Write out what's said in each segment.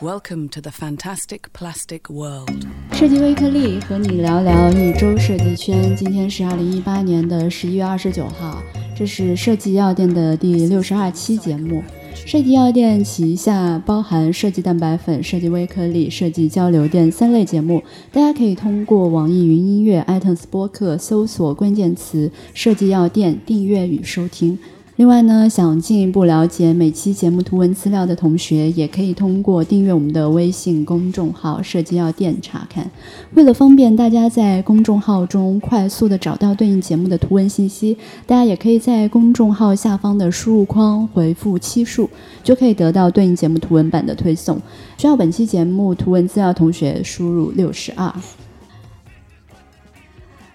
Welcome to the fantastic plastic world. 设计微颗粒和你聊聊一周设计圈。今天是二零一八年的十一月二十九号，这是设计药店的第六十二期节目。设计药店旗下包含设计蛋白粉、设计微颗粒、设计交流电三类节目，大家可以通过网易云音乐、iTunes 播客搜索关键词“设计药店”订阅与收听。另外呢，想进一步了解每期节目图文资料的同学，也可以通过订阅我们的微信公众号“设计药店”查看。为了方便大家在公众号中快速的找到对应节目的图文信息，大家也可以在公众号下方的输入框回复期数，就可以得到对应节目图文版的推送。需要本期节目图文资料同学输入六十二。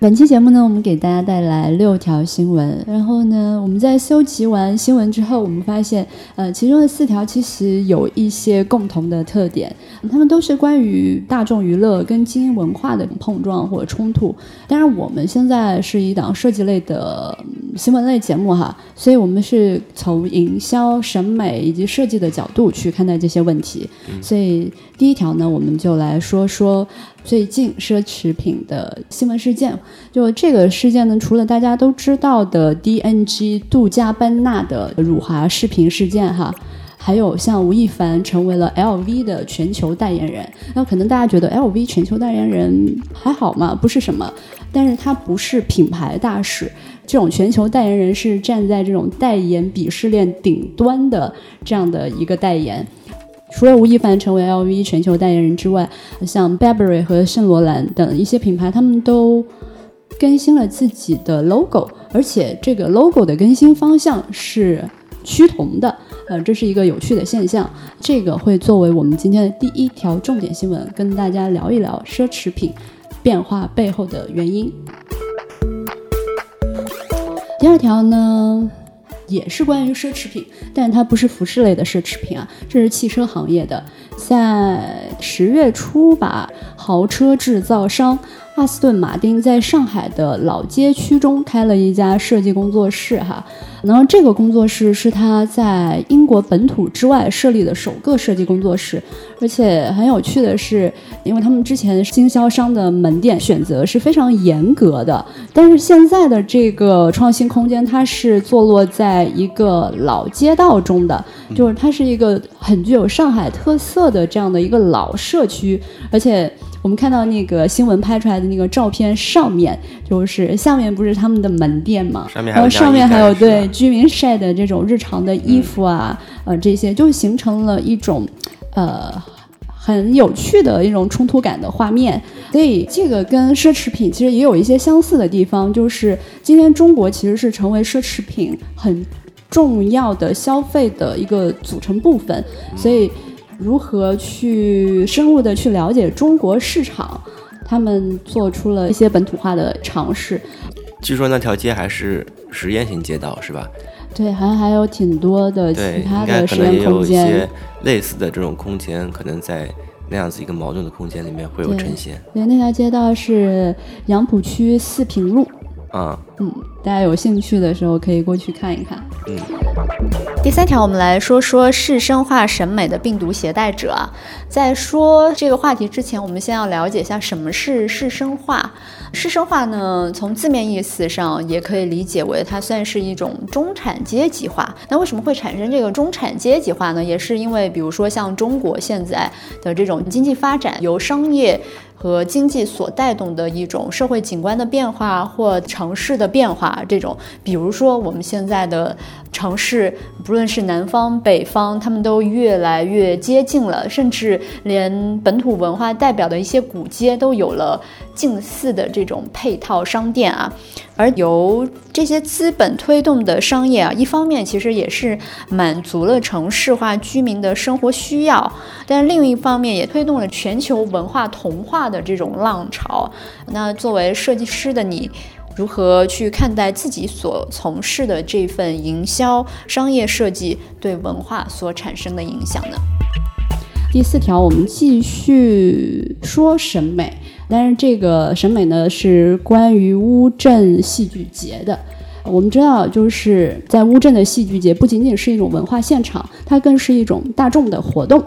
本期节目呢，我们给大家带来六条新闻。然后呢，我们在搜集完新闻之后，我们发现，呃，其中的四条其实有一些共同的特点，他们都是关于大众娱乐跟精英文化的碰撞或者冲突。当然，我们现在是一档设计类的新闻类节目哈，所以我们是从营销、审美以及设计的角度去看待这些问题。所以第一条呢，我们就来说说。最近奢侈品的新闻事件，就这个事件呢，除了大家都知道的 DNG 杜嘉班纳的辱华视频事件哈，还有像吴亦凡成为了 LV 的全球代言人。那可能大家觉得 LV 全球代言人还好嘛，不是什么，但是他不是品牌大使，这种全球代言人是站在这种代言鄙视链顶端的这样的一个代言。除了吴亦凡成为 LV 全球代言人之外，像 Burberry 和圣罗兰等一些品牌，他们都更新了自己的 logo，而且这个 logo 的更新方向是趋同的，呃，这是一个有趣的现象。这个会作为我们今天的第一条重点新闻，跟大家聊一聊奢侈品变化背后的原因。第二条呢？也是关于奢侈品，但它不是服饰类的奢侈品啊，这是汽车行业的。在十月初吧，豪车制造商。阿斯顿马丁在上海的老街区中开了一家设计工作室，哈，然后这个工作室是他在英国本土之外设立的首个设计工作室，而且很有趣的是，因为他们之前经销商的门店选择是非常严格的，但是现在的这个创新空间，它是坐落在一个老街道中的，就是它是一个很具有上海特色的这样的一个老社区，而且。我们看到那个新闻拍出来的那个照片，上面就是下面不是他们的门店嘛？然后上面还有对居民晒的这种日常的衣服啊，呃，这些就形成了一种呃很有趣的一种冲突感的画面。所以这个跟奢侈品其实也有一些相似的地方，就是今天中国其实是成为奢侈品很重要的消费的一个组成部分，所以。如何去深入的去了解中国市场？他们做出了一些本土化的尝试。据说那条街还是实验型街道，是吧？对，好像还有挺多的其他的实验空间。有一些类似的这种空间，可能在那样子一个矛盾的空间里面会有呈现。对，那条街道是杨浦区四平路。啊，嗯，大家有兴趣的时候可以过去看一看。嗯，第三条，我们来说说市生化审美的病毒携带者。在说这个话题之前，我们先要了解一下什么是市生化。市生化呢，从字面意思上也可以理解为它算是一种中产阶级化。那为什么会产生这个中产阶级化呢？也是因为，比如说像中国现在的这种经济发展，由商业。和经济所带动的一种社会景观的变化或城市的变化，啊这种，比如说我们现在的城市，不论是南方北方，他们都越来越接近了，甚至连本土文化代表的一些古街都有了近似的这种配套商店啊。而由这些资本推动的商业啊，一方面其实也是满足了城市化居民的生活需要，但另一方面也推动了全球文化同化的这种浪潮。那作为设计师的你，如何去看待自己所从事的这份营销商业设计对文化所产生的影响呢？第四条，我们继续说审美。但是这个审美呢，是关于乌镇戏剧节的。我们知道，就是在乌镇的戏剧节，不仅仅是一种文化现场，它更是一种大众的活动。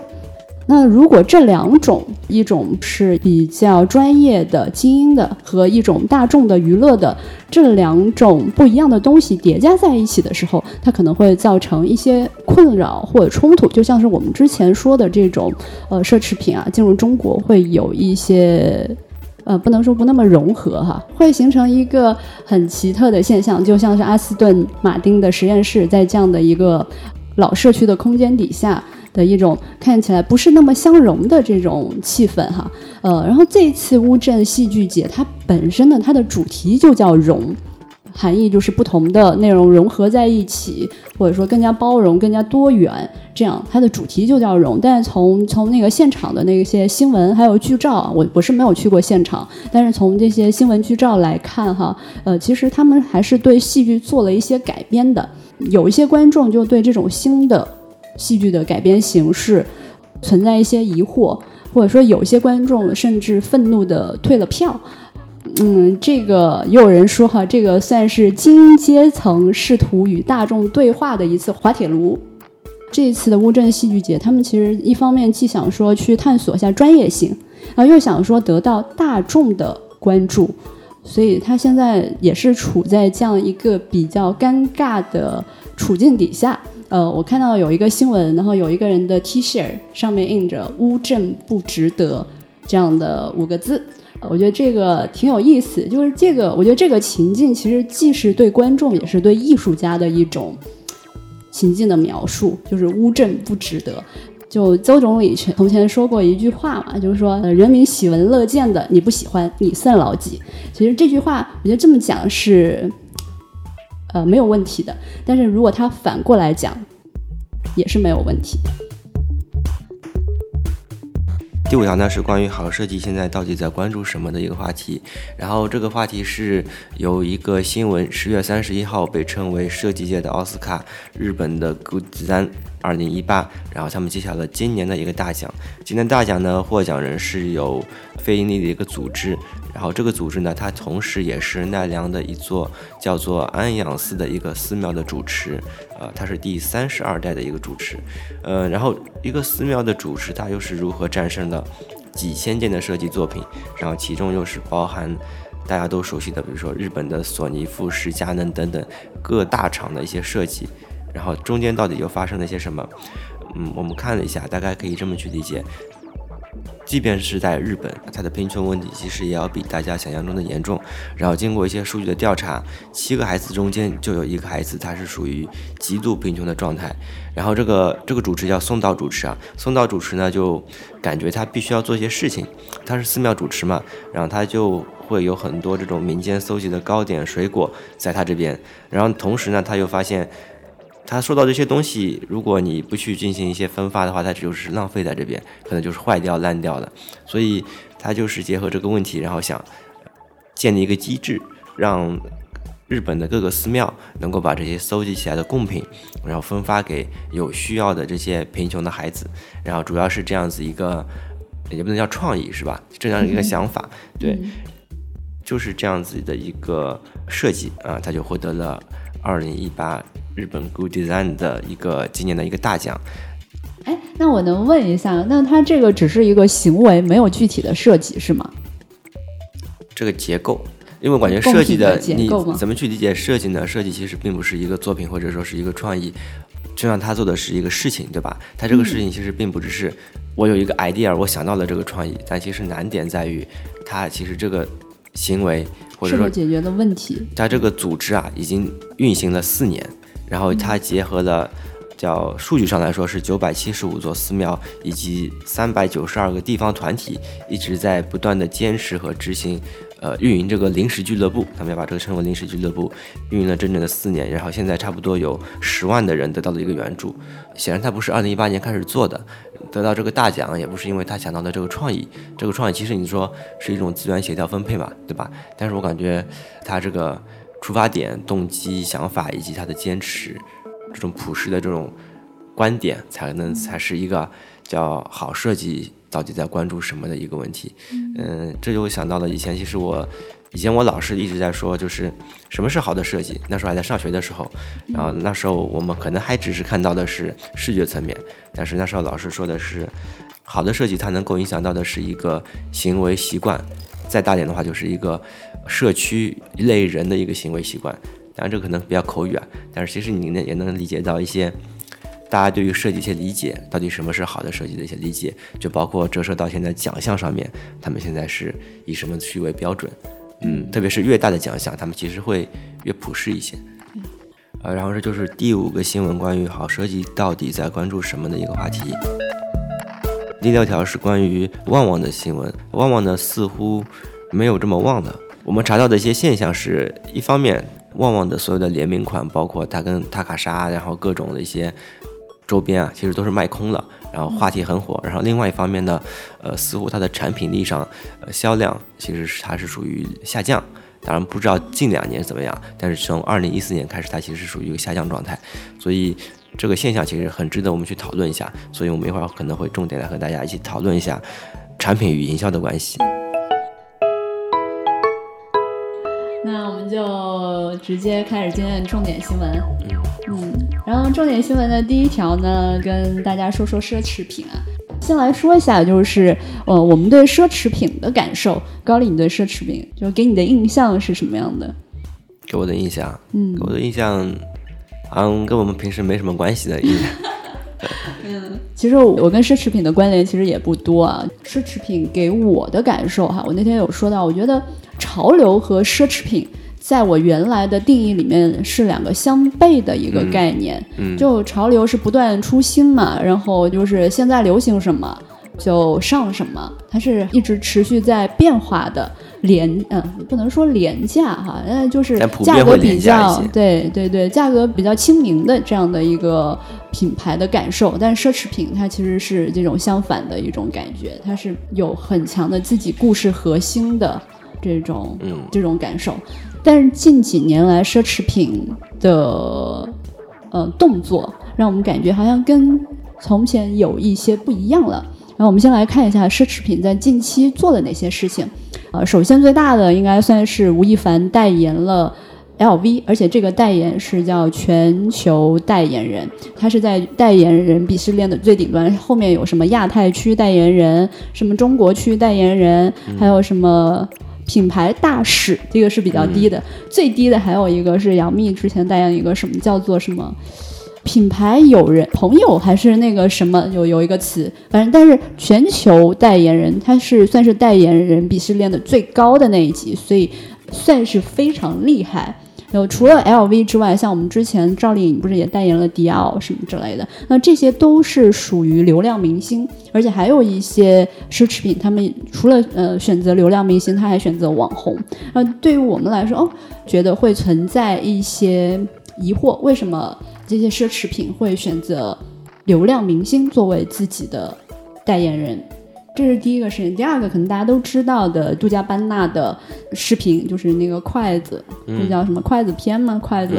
那如果这两种，一种是比较专业的精英的，和一种大众的娱乐的，这两种不一样的东西叠加在一起的时候，它可能会造成一些困扰或者冲突。就像是我们之前说的这种，呃，奢侈品啊，进入中国会有一些，呃，不能说不那么融合哈，会形成一个很奇特的现象，就像是阿斯顿马丁的实验室在这样的一个老社区的空间底下。的一种看起来不是那么相融的这种气氛哈，呃，然后这次乌镇戏剧节它本身呢，它的主题就叫融，含义就是不同的内容融合在一起，或者说更加包容、更加多元，这样它的主题就叫融。但是从从那个现场的那些新闻还有剧照，我我是没有去过现场，但是从这些新闻剧照来看哈，呃，其实他们还是对戏剧做了一些改编的，有一些观众就对这种新的。戏剧的改编形式存在一些疑惑，或者说有些观众甚至愤怒的退了票。嗯，这个也有人说哈，这个算是精英阶层试图与大众对话的一次滑铁卢。这一次的乌镇戏剧节，他们其实一方面既想说去探索一下专业性，然后又想说得到大众的关注，所以他现在也是处在这样一个比较尴尬的处境底下。呃，我看到有一个新闻，然后有一个人的 T 恤上面印着“乌镇不值得”这样的五个字，我觉得这个挺有意思。就是这个，我觉得这个情境其实既是对观众，也是对艺术家的一种情境的描述，就是乌镇不值得。就邹总理从前说过一句话嘛，就是说人民喜闻乐见的你不喜欢，你算老几？其实这句话，我觉得这么讲是。呃，没有问题的。但是如果他反过来讲，也是没有问题。第五条呢是关于好设计现在到底在关注什么的一个话题。然后这个话题是有一个新闻，十月三十一号被称为设计界的奥斯卡，日本的 Goodzan 二零一八，然后他们揭晓了今年的一个大奖。今年大奖呢，获奖人是有非盈利的一个组织。然后这个组织呢，它同时也是奈良的一座叫做安养寺的一个寺庙的主持，呃，他是第三十二代的一个主持，呃，然后一个寺庙的主持，他又是如何战胜了几千件的设计作品，然后其中又是包含大家都熟悉的，比如说日本的索尼、富士、佳能等等各大厂的一些设计，然后中间到底又发生了些什么？嗯，我们看了一下，大概可以这么去理解。即便是在日本，它的贫穷问题其实也要比大家想象中的严重。然后经过一些数据的调查，七个孩子中间就有一个孩子他是属于极度贫穷的状态。然后这个这个主持叫松岛主持啊，松岛主持呢就感觉他必须要做一些事情，他是寺庙主持嘛，然后他就会有很多这种民间搜集的糕点水果在他这边，然后同时呢他又发现。他说到这些东西，如果你不去进行一些分发的话，它就是浪费在这边，可能就是坏掉、烂掉的。所以他就是结合这个问题，然后想建立一个机制，让日本的各个寺庙能够把这些搜集起来的贡品，然后分发给有需要的这些贫穷的孩子。然后主要是这样子一个，也不能叫创意是吧？这样一个想法，对，就是这样子的一个设计啊，他就获得了二零一八。日本 Good Design 的一个今年的一个大奖。哎，那我能问一下，那它这个只是一个行为，没有具体的设计是吗？这个结构，因为我感觉设计的你怎么去理解设计呢？设计其实并不是一个作品，或者说是一个创意，就像他做的是一个事情，对吧？他这个事情其实并不只是我有一个 idea，我想到了这个创意，但其实难点在于他其实这个行为或者说解决的问题，他这个组织啊已经运行了四年。然后它结合了，叫数据上来说是九百七十五座寺庙以及三百九十二个地方团体，一直在不断的坚持和执行，呃，运营这个临时俱乐部，他们要把这个称为临时俱乐部，运营了整整的四年，然后现在差不多有十万的人得到了一个援助。显然他不是二零一八年开始做的，得到这个大奖也不是因为他想到的这个创意，这个创意其实你说是一种资源协调分配嘛，对吧？但是我感觉他这个。出发点、动机、想法以及他的坚持，这种朴实的这种观点，才能才是一个叫好设计到底在关注什么的一个问题。嗯，这就想到了以前，其实我以前我老师一直在说，就是什么是好的设计。那时候还在上学的时候，然后那时候我们可能还只是看到的是视觉层面，但是那时候老师说的是，好的设计它能够影响到的是一个行为习惯，再大点的话就是一个社区一类人的一个行为习惯。当然这可能比较口语啊，但是其实你呢也能理解到一些大家对于设计一些理解，到底什么是好的设计的一些理解，就包括折射到现在奖项上面，他们现在是以什么去为标准。嗯，特别是越大的奖项，他们其实会越普适一些。呃，然后这就是第五个新闻，关于好设计到底在关注什么的一个话题。第六条是关于旺旺的新闻，旺旺呢似乎没有这么旺的。我们查到的一些现象是，一方面旺旺的所有的联名款，包括它跟塔卡莎，然后各种的一些周边啊，其实都是卖空了。然后话题很火，然后另外一方面呢，呃，似乎它的产品力上，呃，销量其实是它是属于下降。当然不知道近两年怎么样，但是从二零一四年开始，它其实是属于一个下降状态。所以这个现象其实很值得我们去讨论一下。所以我们一会儿可能会重点来和大家一起讨论一下产品与营销的关系。那我们就直接开始今天的重点新闻。嗯，然后重点新闻的第一条呢，跟大家说说奢侈品啊。先来说一下，就是呃，我们对奢侈品的感受。高丽，你对奢侈品就给你的印象是什么样的？给我的印象，嗯，给我的印象，好像跟我们平时没什么关系的印象。嗯，其实我跟奢侈品的关联其实也不多啊。奢侈品给我的感受哈，我那天有说到，我觉得潮流和奢侈品在我原来的定义里面是两个相悖的一个概念。嗯，就潮流是不断出新嘛，然后就是现在流行什么就上什么，它是一直持续在变化的。廉嗯，不能说廉价哈，那，就是价格比较对对对，价格比较亲民的这样的一个品牌的感受。但奢侈品它其实是这种相反的一种感觉，它是有很强的自己故事核心的这种嗯这种感受。但是近几年来，奢侈品的呃动作让我们感觉好像跟从前有一些不一样了。然后我们先来看一下奢侈品在近期做了哪些事情。呃，首先最大的应该算是吴亦凡代言了 LV，而且这个代言是叫全球代言人，他是在代言人鄙视链的最顶端，后面有什么亚太区代言人，什么中国区代言人，还有什么品牌大使，这个是比较低的，最低的还有一个是杨幂之前代言一个什么叫做什么。品牌友人朋友还是那个什么有有一个词，反正但是全球代言人他是算是代言人鄙视链的最高的那一级，所以算是非常厉害。有除了 LV 之外，像我们之前赵丽颖不是也代言了迪奥什么之类的，那这些都是属于流量明星，而且还有一些奢侈品，他们除了呃选择流量明星，他还选择网红。那对于我们来说，哦，觉得会存在一些疑惑，为什么？这些奢侈品会选择流量明星作为自己的代言人，这是第一个事情。第二个，可能大家都知道的杜嘉班纳的视频，就是那个筷子，这叫什么筷子片吗？筷子，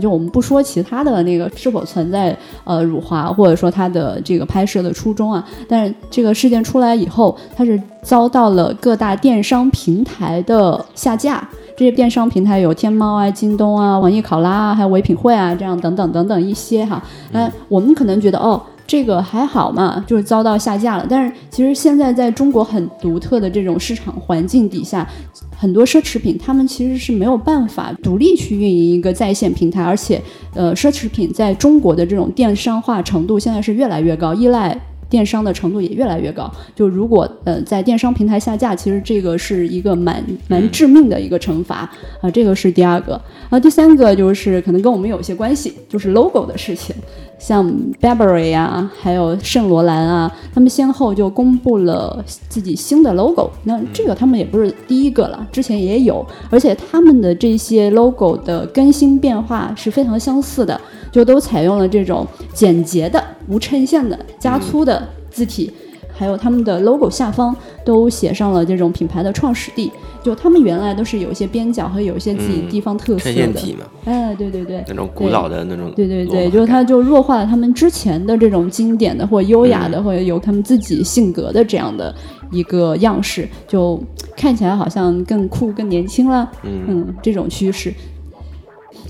就我们不说其他的那个是否存在呃辱华，或者说它的这个拍摄的初衷啊，但是这个事件出来以后，它是遭到了各大电商平台的下架。这些电商平台有天猫啊、京东啊、网易考拉啊，还有唯品会啊，这样等等等等一些哈。那我们可能觉得哦，这个还好嘛，就是遭到下架了。但是其实现在在中国很独特的这种市场环境底下，很多奢侈品他们其实是没有办法独立去运营一个在线平台，而且呃，奢侈品在中国的这种电商化程度现在是越来越高，依赖。电商的程度也越来越高，就如果呃在电商平台下架，其实这个是一个蛮蛮致命的一个惩罚。啊，这个是第二个。啊，第三个就是可能跟我们有些关系，就是 logo 的事情，像 Burberry 啊，还有圣罗兰啊，他们先后就公布了自己新的 logo，那这个他们也不是第一个了，之前也有，而且他们的这些 logo 的更新变化是非常相似的。就都采用了这种简洁的、无衬线的、加粗的字体，还有他们的 logo 下方都写上了这种品牌的创始地，就他们原来都是有一些边角和有一些自己地方特色衬的。线体嘛，哎，对对对，那种古老的那种对对对，就是它就弱化了他们之前的这种经典的或优雅嗯的，或者有他们自己性格的这样的一个样式，就看起来好像更酷、更年轻了。嗯这种趋势。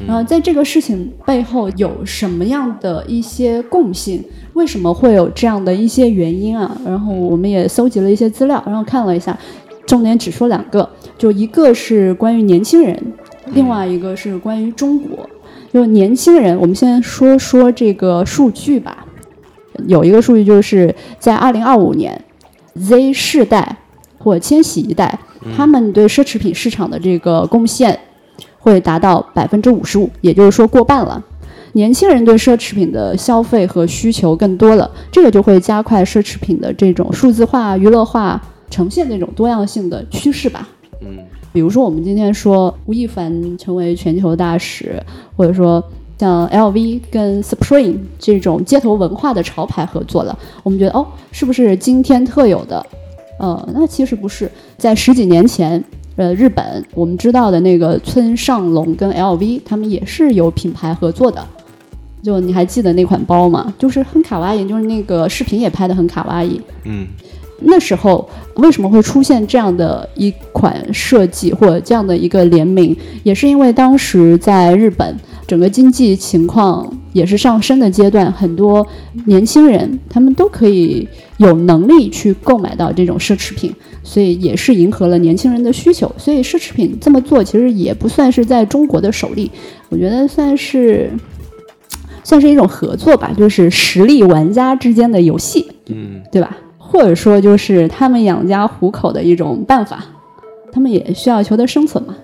然后在这个事情背后有什么样的一些共性？为什么会有这样的一些原因啊？然后我们也搜集了一些资料，然后看了一下，重点只说两个，就一个是关于年轻人，另外一个是关于中国。就年轻人，我们先说说这个数据吧。有一个数据就是在二零二五年，Z 世代或千禧一代，他们对奢侈品市场的这个贡献会达到百分之五十五，也就是说过半了。年轻人对奢侈品的消费和需求更多了，这个就会加快奢侈品的这种数字化、娱乐化，呈现那种多样性的趋势吧。嗯比如说，我们今天说吴亦凡成为全球大使，或者说像 LV 跟 Supreme 这种街头文化的潮牌合作了，我们觉得哦，是不是今天特有的？呃，那其实不是，在十几年前，呃，日本我们知道的那个村上隆跟 LV，他们也是有品牌合作的。就你还记得那款包吗？就是很卡哇伊，就是那个视频也拍的很卡哇伊。嗯那时候为什么会出现这样的一款设计或者这样的一个联名，也是因为当时在日本整个经济情况也是上升的阶段，很多年轻人他们都可以有能力去购买到这种奢侈品，所以也是迎合了年轻人的需求。所以奢侈品这么做其实也不算是在中国的首例，我觉得算是。算是一种合作吧，就是实力玩家之间的游戏。嗯对吧？或者说就是他们养家糊口的一种办法，他们也需要求得生存嘛。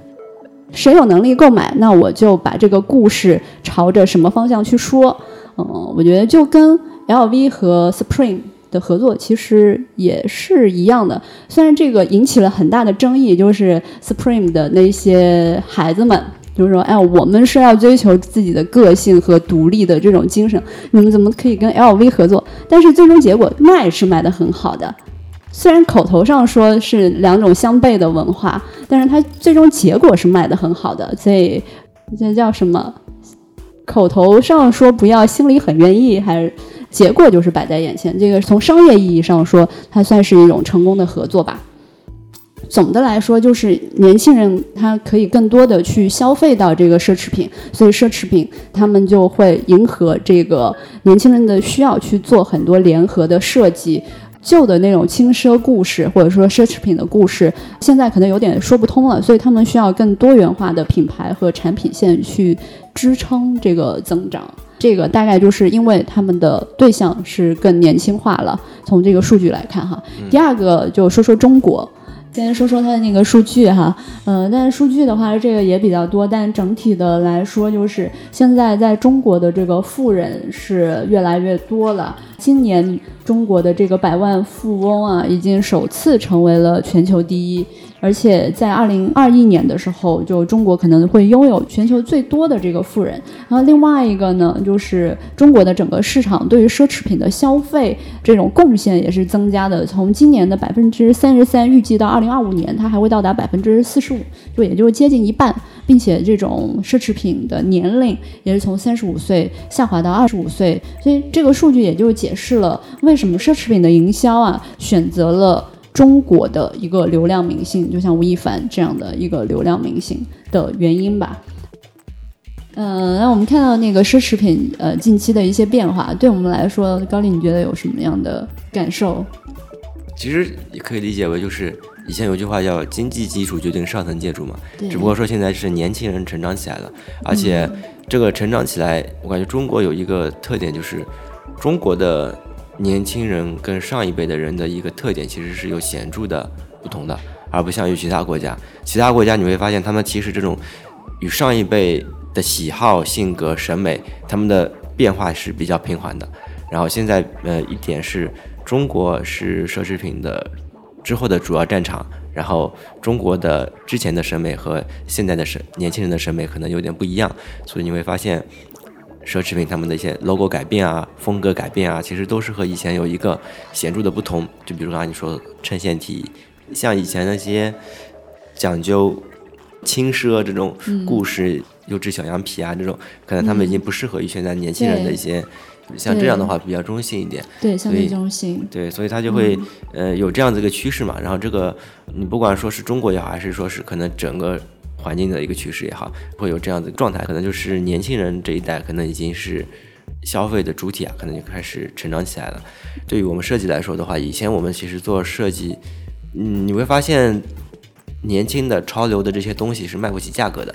谁有能力购买，那我就把这个故事朝着什么方向去说。嗯，我觉得就跟 LV 和 Supreme 的合作其实也是一样的。虽然这个引起了很大的争议，就是 Supreme 的那些孩子们。就是说，哎，我们是要追求自己的个性和独立的这种精神，你们怎么可以跟 LV 合作？但是最终结果卖是卖的很好的，虽然口头上说是两种相悖的文化，但是它最终结果是卖的很好的，所以这叫什么？口头上说不要，心里很愿意，还是结果就是摆在眼前。这个从商业意义上说，它算是一种成功的合作吧。总的来说，就是年轻人他可以更多的去消费到这个奢侈品，所以奢侈品他们就会迎合这个年轻人的需要去做很多联合的设计。旧的那种轻奢故事，或者说奢侈品的故事，现在可能有点说不通了，所以他们需要更多元化的品牌和产品线去支撑这个增长。这个大概就是因为他们的对象是更年轻化了。从这个数据来看，哈，第二个就说说中国。先说说它的那个数据哈，呃，但是数据的话，这个也比较多，但整体的来说，就是现在在中国的这个富人是越来越多了。今年中国的这个百万富翁啊，已经首次成为了全球第一，而且在二零二一年的时候，就中国可能会拥有全球最多的这个富人。然后另外一个呢，就是中国的整个市场对于奢侈品的消费这种贡献也是增加的，从今年的百分之三十三，预计到二零二五年，它还会到达百分之四十五，就也就是接近一半，并且这种奢侈品的年龄也是从三十五岁下滑到二十五岁，所以这个数据也就解释了为什么奢侈品的营销啊选择了。中国的一个流量明星，就像吴亦凡这样的一个流量明星的原因吧。嗯，那我们看到那个奢侈品呃近期的一些变化，对我们来说，高丽你觉得有什么样的感受？其实也可以理解为就是以前有句话叫“经济基础决定上层建筑”嘛，只不过说现在是年轻人成长起来了，而且这个成长起来，我感觉中国有一个特点就是中国的年轻人跟上一辈的人的一个特点其实是有显著的不同的，而不像于其他国家，其他国家你会发现他们其实这种与上一辈的喜好、性格、审美，他们的变化是比较平缓的。然后现在呃一点是中国是奢侈品的之后的主要战场，然后中国的之前的审美和现在的审年轻人的审美可能有点不一样，所以你会发现奢侈品他们的一些 logo 改变啊、风格改变啊，其实都是和以前有一个显著的不同。就比如刚才你说衬线体，像以前那些讲究轻奢这种故事、优质小羊皮啊这种，可能他们已经不适合于现在年轻人的一些。像这样的话比较中性一点，对，相对中性，对，所以它就会呃有这样子一个趋势嘛。然后这个你不管说是中国也好，还是说是可能整个环境的一个趋势也好，会有这样子状态，可能就是年轻人这一代可能已经是消费的主体啊，可能就开始成长起来了。对于我们设计来说的话，以前我们其实做设计，嗯，你会发现年轻的潮流的这些东西是卖不起价格的，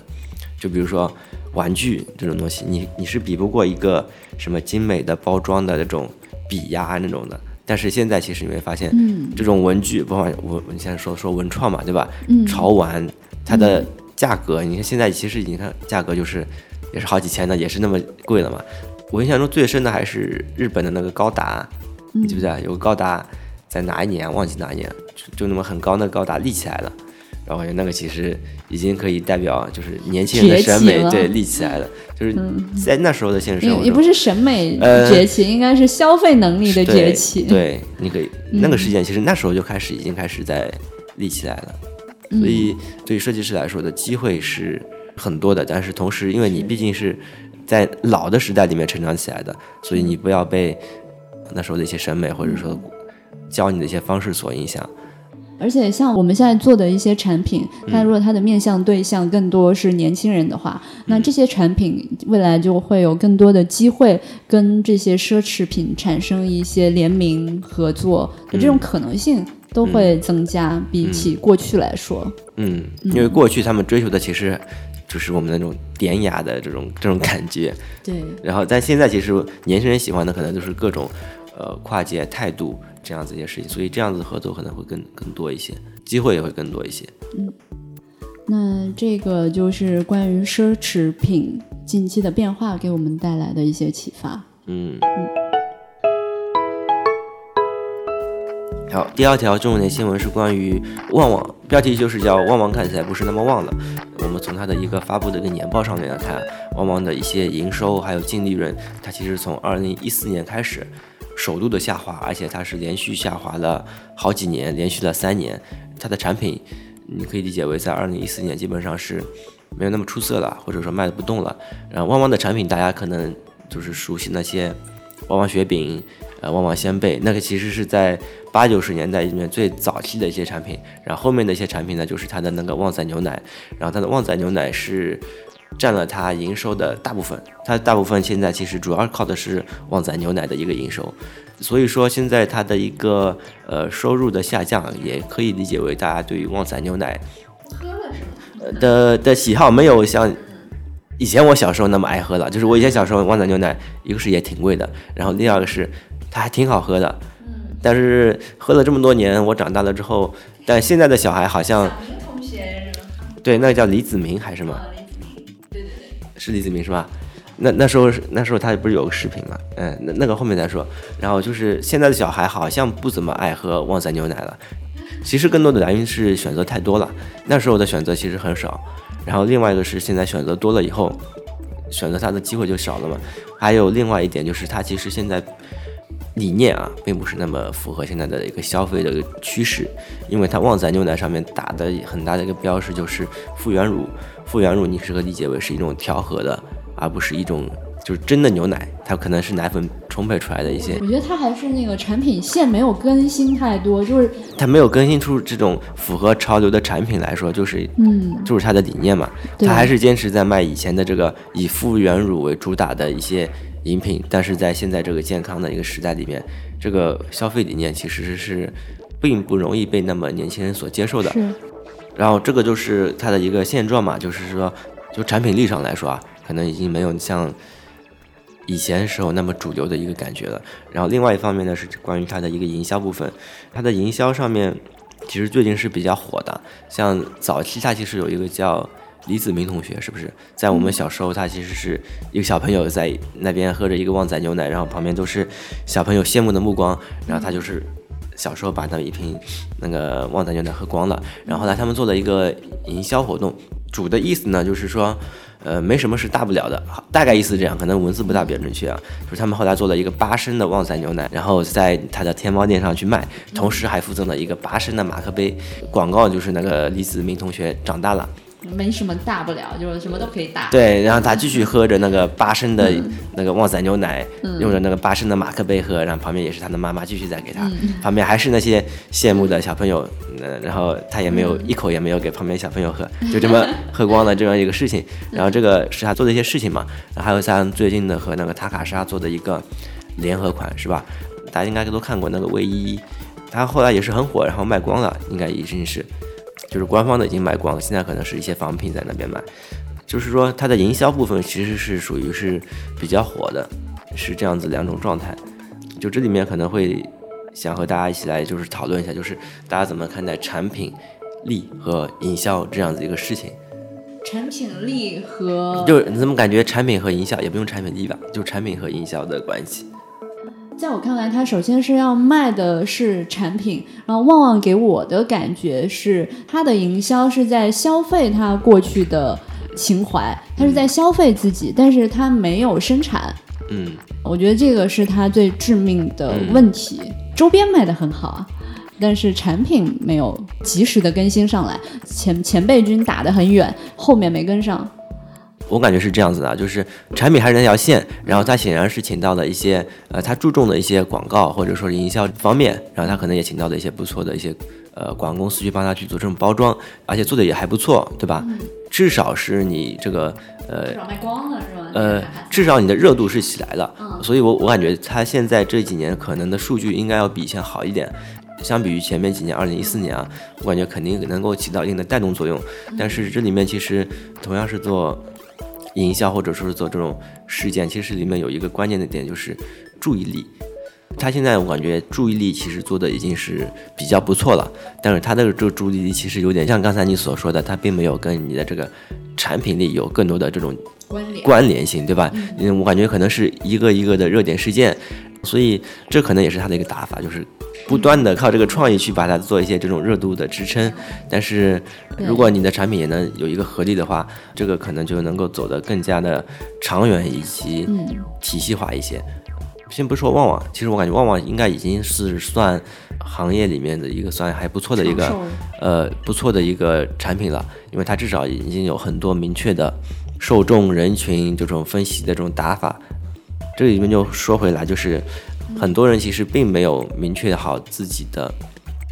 就比如说。玩具这种东西，你你是比不过一个什么精美的包装的那种笔呀那种的。但是现在其实你会发现，嗯，这种文具，不管我你现在说说文创嘛，对吧？嗯，潮玩它的价格，你看现在其实已经看价格就是也是好几千的，也是那么贵了嘛。我印象中最深的还是日本的那个高达，你记不记得有个高达在哪一年忘记哪一年，就那么很高那个高达立起来了。然后那个其实已经可以代表就是年轻人的审美对立起来了，就是在那时候的现实生活也不是审美崛起，应该是消费能力的崛起。对，你可以那个事件其实那时候就开始已经开始在立起来了，所以对于设计师来说的机会是很多的，但是同时因为你毕竟是在老的时代里面成长起来的，所以你不要被那时候的一些审美或者说教你的一些方式所影响。而且像我们现在做的一些产品，它如果它的面向对象更多是年轻人的话，那这些产品未来就会有更多的机会跟这些奢侈品产生一些联名合作的这种可能性都会增加，比起过去来说。嗯，因为过去他们追求的其实就是我们那种典雅的这种这种感觉。对。然后，但现在其实年轻人喜欢的可能就是各种呃跨界态度。这样子一些事情，所以这样子合作可能会更更多一些，机会也会更多一些。嗯，那这个就是关于奢侈品近期的变化给我们带来的一些启发。嗯嗯。好，第二条重点新闻是关于旺旺，标题就是叫“旺旺看起来不是那么旺了”。我们从它的一个发布的一个年报上面来看，旺旺的一些营收还有净利润，它其实从二零一四年开始。首度的下滑，而且它是连续下滑了好几年，连续了三年。它的产品，你可以理解为在二零一四年基本上是没有那么出色了，或者说卖的不动了。然后旺旺的产品，大家可能就是熟悉那些旺旺雪饼，呃，旺旺仙贝，那个其实是在八九十年代里面最早期的一些产品。然后后面的一些产品呢，就是它的那个旺仔牛奶，然后它的旺仔牛奶是。占了它营收的大部分，它大部分现在其实主要靠的是旺仔牛奶的一个营收，所以说现在它的一个呃收入的下降，也可以理解为大家对于旺仔牛奶的的喜好没有像以前我小时候那么爱喝了。就是我以前小时候旺仔牛奶，一个是也挺贵的，然后第二个是它还挺好喝的，但是喝了这么多年，我长大了之后，但现在的小孩好像，对，那个叫李子明还是什么？是李子明是吧？那那时候那时候他不是有个视频嘛？嗯，那那个后面再说。然后就是现在的小孩好像不怎么爱喝旺仔牛奶了。其实更多的原因是选择太多了，那时候的选择其实很少。然后另外一个是现在选择多了以后，选择它的机会就少了嘛。还有另外一点就是它其实现在理念啊，并不是那么符合现在的一个消费的趋势，因为它旺仔牛奶上面打的很大的一个标识就是复原乳。复原乳你适合理解为是一种调和的，而不是一种就是真的牛奶，它可能是奶粉冲配出来的一些。我觉得它还是那个产品线没有更新太多，就是它没有更新出这种符合潮流的产品来说，就是嗯，就是它的理念嘛，它还是坚持在卖以前的这个以复原乳为主打的一些饮品，但是在现在这个健康的一个时代里面，这个消费理念其实是并不容易被那么年轻人所接受的。然后这个就是它的一个现状嘛，就是说，就产品力上来说啊，可能已经没有像以前时候那么主流的一个感觉了。然后另外一方面呢，是关于它的一个营销部分，它的营销上面其实最近是比较火的。像早期它其实有一个叫李子明同学，是不是？在我们小时候，他其实是一个小朋友在那边喝着一个旺仔牛奶，然后旁边都是小朋友羡慕的目光，然后他就是。小时候把那一瓶那个旺仔牛奶喝光了，然后来他们做了一个营销活动，主的意思呢就是说，呃，没什么是大不了的，大概意思这样，可能文字不大比较准确啊。就是他们后来做了一个八升的旺仔牛奶，然后在他的天猫店上去卖，同时还附赠了一个八升的马克杯，广告就是那个李子明同学长大了。没什么大不了，就是什么都可以打。对，然后他继续喝着那个八升的那个旺仔牛奶，用着那个八升的马克杯喝，然后旁边也是他的妈妈继续在给他，旁边还是那些羡慕的小朋友，呃，然后他也没有一口也没有给旁边小朋友喝，就这么喝光了这样一个事情。然后这个是他做的一些事情嘛，然后还有像最近的和那个塔卡莎做的一个联合款是吧？大家应该都看过那个卫衣，他后来也是很火，然后卖光了，应该已经是。就是官方的已经卖光了，现在可能是一些仿品在那边卖。就是说它的营销部分其实是属于是比较火的，是这样子两种状态。就这里面可能会想和大家一起来就是讨论一下，就是大家怎么看待产品力和营销这样子一个事情。产品力和就是你怎么感觉产品和营销也不用产品力吧？就产品和营销的关系。在我看来，它首先是要卖的是产品，然后旺旺给我的感觉是，它的营销是在消费它过去的情怀，它是在消费自己，但是它没有生产。嗯，我觉得这个是它最致命的问题。周边卖的很好啊，但是产品没有及时的更新上来，前前辈军打得很远，后面没跟上。我感觉是这样子的，就是产品还是那条线，然后他显然是请到了一些呃，他注重的一些广告或者说是营销方面，然后他可能也请到了一些不错的一些呃广告公司去帮他去做这种包装，而且做的也还不错，对吧？至少是你这个呃，至少卖光了是吧？呃，至少你的热度是起来了，所以我我感觉他现在这几年可能的数据应该要比以前好一点，相比于前面几年，二零一四年啊，我感觉肯定能够起到一定的带动作用。但是这里面其实同样是做。营销或者说是做这种事件，其实里面有一个关键的点就是注意力。他现在我感觉注意力其实做的已经是比较不错了，但是他的这个注意力其实有点像刚才你所说的，他并没有跟你的这个产品力有更多的这种关联关联性，对吧？嗯，我感觉可能是一个一个的热点事件，所以这可能也是他的一个打法，就是。不断的靠这个创意去把它做一些这种热度的支撑，但是如果你的产品也能有一个合力的话，这个可能就能够走得更加的长远以及体系化一些。先不说旺旺，其实我感觉旺旺应该已经是算行业里面的一个算还不错的一个呃不错的一个产品了，因为它至少已经有很多明确的受众人群这种分析的这种打法。这里面就说回来就是。很多人其实并没有明确好自己的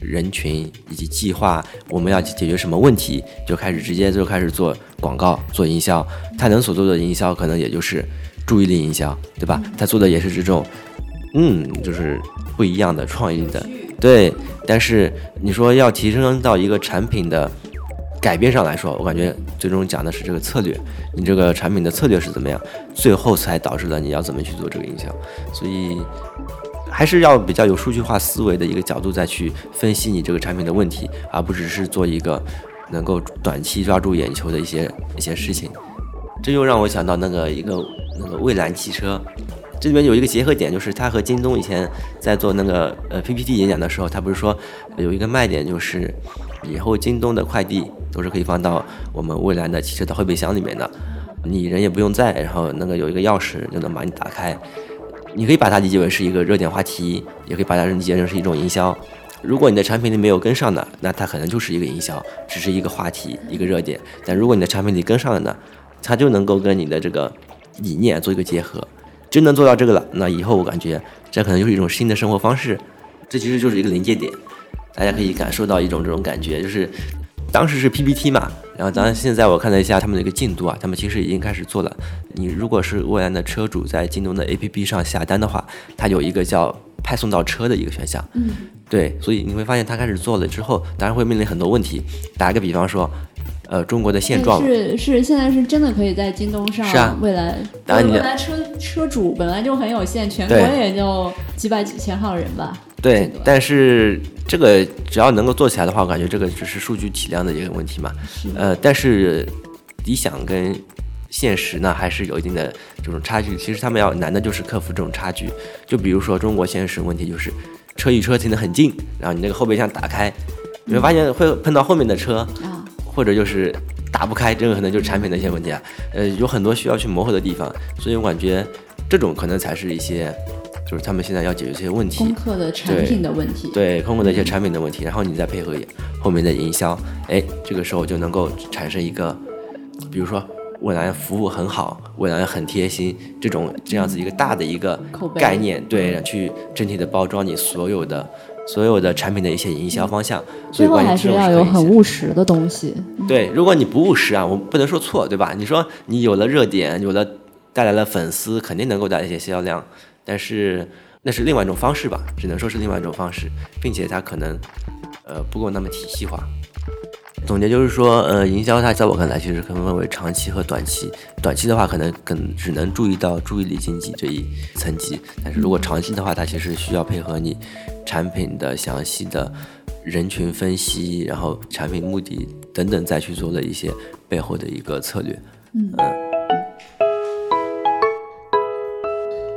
人群以及计划，我们要解决什么问题，就开始直接就开始做广告、做营销。他能所做的营销可能也就是注意力营销，对吧？他做的也是这种，嗯，就是不一样的创意的，对。但是你说要提升到一个产品的。改变上来说，我感觉最终讲的是这个策略，你这个产品的策略是怎么样，最后才导致了你要怎么去做这个营销，所以还是要比较有数据化思维的一个角度再去分析你这个产品的问题，而不只是做一个能够短期抓住眼球的一些一些事情。这又让我想到那个一个那个蔚蓝汽车，这里面有一个结合点，就是他和京东以前在做那个呃 PPT 演讲的时候，他不是说有一个卖点就是以后京东的快递。都是可以放到我们蔚蓝的汽车的后备箱里面的，你人也不用在，然后那个有一个钥匙就能把你打开。你可以把它理解为是一个热点话题，也可以把它理解成是一种营销。如果你的产品力没有跟上的，那它可能就是一个营销，只是一个话题，一个热点。但如果你的产品力跟上了呢，它就能够跟你的这个理念做一个结合。真能做到这个了，那以后我感觉这可能就是一种新的生活方式。这其实就是一个临界点，大家可以感受到一种这种感觉，就是。当时是 PPT 嘛，然后当然现在我看了一下他们的一个进度啊，他们其实已经开始做了。你如果是蔚来的车主在京东的 APP 上下单的话，它有一个叫派送到车的一个选项。嗯，对，所以你会发现他开始做了之后，当然会面临很多问题。打个比方说，呃，中国的现状是是现在是真的可以在京东上，是啊，未来未来车车主本来就很有限，全国也就几百几千号人吧。对，但是这个只要能够做起来的话，我感觉这个只是数据体量的一个问题嘛。呃，但是理想跟现实呢，还是有一定的这种差距。其实他们要难的就是克服这种差距。就比如说中国现实问题就是车与车停得很近，然后你那个后备箱打开，你会发现会碰到后面的车，或者就是打不开，这个可能就是产品的一些问题啊。呃，有很多需要去磨合的地方，所以我感觉这种可能才是一些，就是他们现在要解决这些问题。攻克的产品的问题。对，攻克的一些产品的问题，然后你再配合后面的营销，哎，这个时候就能够产生一个，比如说。未来服务很好，未来很贴心，这种这样子一个大的一个概念，对，去整体的包装你所有的所有的产品的一些营销方向。最后还是要有很务实的东西。对，如果你不务实啊，我不能说错，对吧？你说你有了热点，有了带来了粉丝，肯定能够带来一些销量，但是那是另外一种方式吧，只能说是另外一种方式，并且它可能呃不够那么体系化。总结就是说，呃，营销它在我看来其实可能分为长期和短期。短期的话，可能更只能注意到注意力经济这一层级，但是如果长期的话，它其实需要配合你产品的详细的人群分析，然后产品目的等等，再去做的一些背后的一个策略。嗯。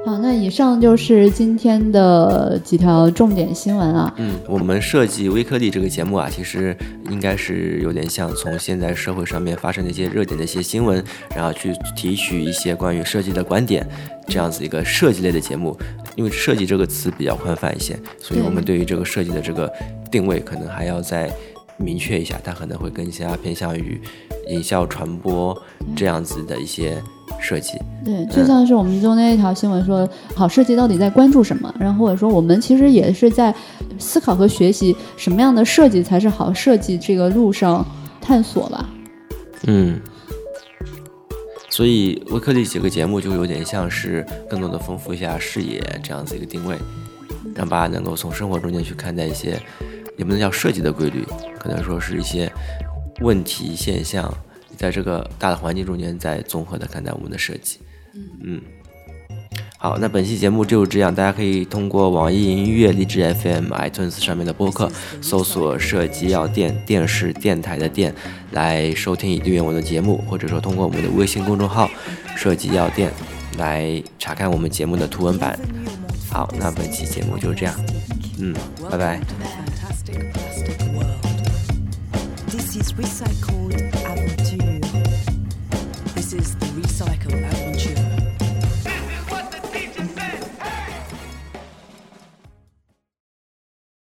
好，那以上就是今天的几条重点新闻啊。嗯，我们设计微颗粒这个节目啊，其实应该是有点像从现在社会上面发生的一些热点的一些新闻，然后去提取一些关于设计的观点，这样子一个设计类的节目。因为设计这个词比较宽泛一些，所以我们对于这个设计的这个定位可能还要再明确一下，它可能会更加偏向于营销传播这样子的一些。设计对，就像是我们中间一条新闻说，好设计到底在关注什么？然后或者说，我们其实也是在思考和学习什么样的设计才是好设计这个路上探索吧。嗯，所以微克力几个节目就有点像是更多的丰富一下视野这样子一个定位，让大家能够从生活中间去看待一些也不能叫设计的规律，可能说是一些问题现象。在这个大的环境中间，再综合的看待我们的设计。嗯，好，那本期节目就是这样，大家可以通过网易音乐、荔枝 FM、iTunes 上面的播客搜索“设计药店”电视电台的店来收听以订阅我的节目，或者说通过我们的微信公众号“设计药店”来查看我们节目的图文版。好，那本期节目就是这样。嗯，拜拜。is Recycled Aventure. This is the Recycled Aventure.